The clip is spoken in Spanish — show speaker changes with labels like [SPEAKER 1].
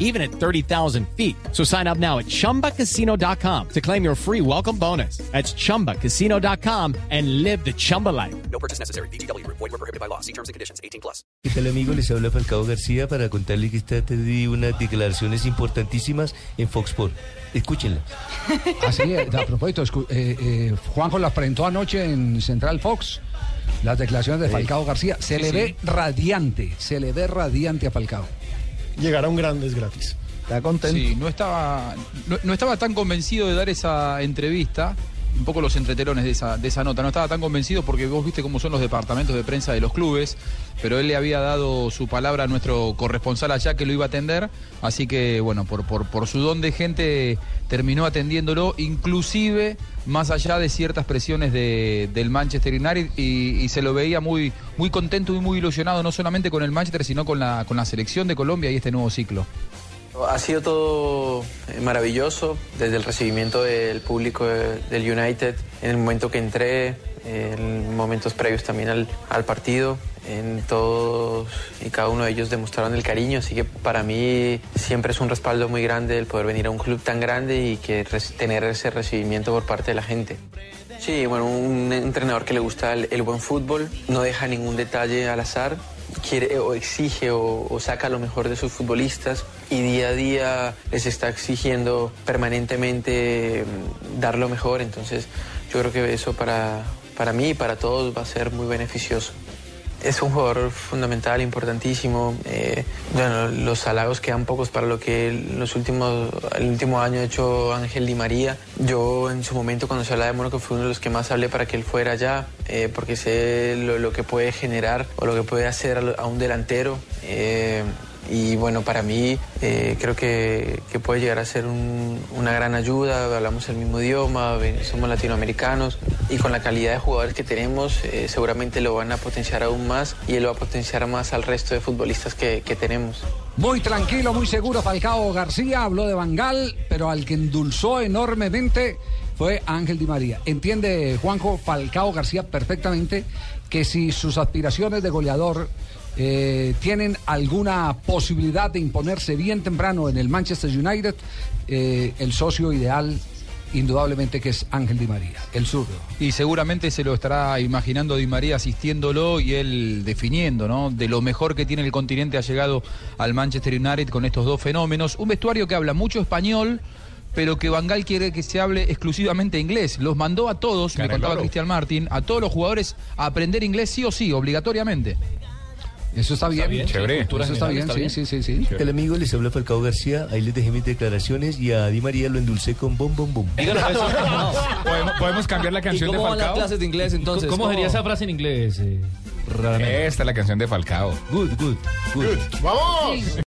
[SPEAKER 1] even at 30,000 feet. So sign up now at chumbacasino.com to claim your free welcome bonus. That's chumbacasino.com and live the Chumba life.
[SPEAKER 2] No purchase necessary. BGW. Void were prohibited by law. See terms and conditions. 18 plus.
[SPEAKER 3] ¿Qué tal amigo? Les habla Falcao García para contarle que está teniendo unas declaraciones importantísimas en Fox Sports. Escúchenla.
[SPEAKER 4] Así es, a propósito, eh, eh, Juanjo las presentó anoche en Central Fox, las declaraciones de Falcao García. Se le ve radiante, se le ve radiante a Falcao.
[SPEAKER 5] Llegará un grandes gratis.
[SPEAKER 4] ¿Está contento?
[SPEAKER 6] Sí, no estaba, no, no estaba tan convencido de dar esa entrevista, un poco los entretelones de esa, de esa nota, no estaba tan convencido porque vos viste cómo son los departamentos de prensa de los clubes, pero él le había dado su palabra a nuestro corresponsal allá que lo iba a atender, así que bueno, por, por, por su don de gente terminó atendiéndolo, inclusive más allá de ciertas presiones de- del Manchester United y, se lo veía muy, muy contento y muy ilusionado, no solamente con el Manchester, sino con la, con la selección de Colombia y este nuevo ciclo.
[SPEAKER 7] Ha sido todo eh, maravilloso, desde el recibimiento del público de- del United, en el momento que entré, en momentos previos también al, al partido, en todos y cada uno de ellos demostraron el cariño, así que para mí siempre es un respaldo muy grande el poder venir a un club tan grande y que tener ese recibimiento por parte de la gente. Sí, bueno, un entrenador que le gusta el, el buen fútbol, no deja ningún detalle al azar, quiere o exige o, saca lo mejor de sus futbolistas y día a día les está exigiendo permanentemente mm, dar lo mejor, entonces yo creo que eso para, para mí y para todos va a ser muy beneficioso. Es un jugador fundamental, importantísimo. Eh, bueno, los halagos quedan pocos para lo que los últimos, el último año ha hecho Ángel Di María. Yo en su momento cuando se hablaba de Mónaco fui uno de los que más hablé para que él fuera allá, eh, porque sé lo, que puede generar o lo que puede hacer a un delantero. Eh, y bueno, para mí eh, creo que, puede llegar a ser un- una gran ayuda. Hablamos el mismo idioma, somos latinoamericanos y con la calidad de jugadores que tenemos eh, seguramente lo van a potenciar aún más y él va a potenciar más al resto de futbolistas que, que tenemos.
[SPEAKER 4] Muy tranquilo, muy seguro Falcao García, habló de Bangal, pero al que endulzó enormemente fue Ángel Di María. Entiende Juanjo Falcao García perfectamente que si sus aspiraciones de goleador eh, tienen alguna posibilidad de imponerse bien temprano en el Manchester United, eh, el socio ideal indudablemente que es Ángel Di María, el zurdo.
[SPEAKER 6] Y seguramente se lo estará imaginando Di María asistiéndolo y él definiendo, ¿no? De lo mejor que tiene el continente ha llegado al Manchester United con estos dos fenómenos. Un vestuario que habla mucho español, pero que Bangal quiere que se hable exclusivamente inglés. Los mandó a todos, me contaba Cristian Martín, a todos los jugadores a aprender inglés sí o sí, obligatoriamente.
[SPEAKER 4] Eso está bien.
[SPEAKER 8] Chévere.
[SPEAKER 4] Eso está bien, sí, sí, sí, sí.
[SPEAKER 3] ¿Qué tal amigo? Les habla Falcao García. Ahí les dejé mis declaraciones y a Di María lo endulcé con bom bom bom.
[SPEAKER 8] ¿Podemos, podemos cambiar la canción de Falcao?
[SPEAKER 9] de inglés entonces?
[SPEAKER 10] ¿Cómo sería esa frase en inglés? eh, raramente?
[SPEAKER 8] Esta es la canción de Falcao.
[SPEAKER 3] Good, good, good.
[SPEAKER 5] ¡Vamos!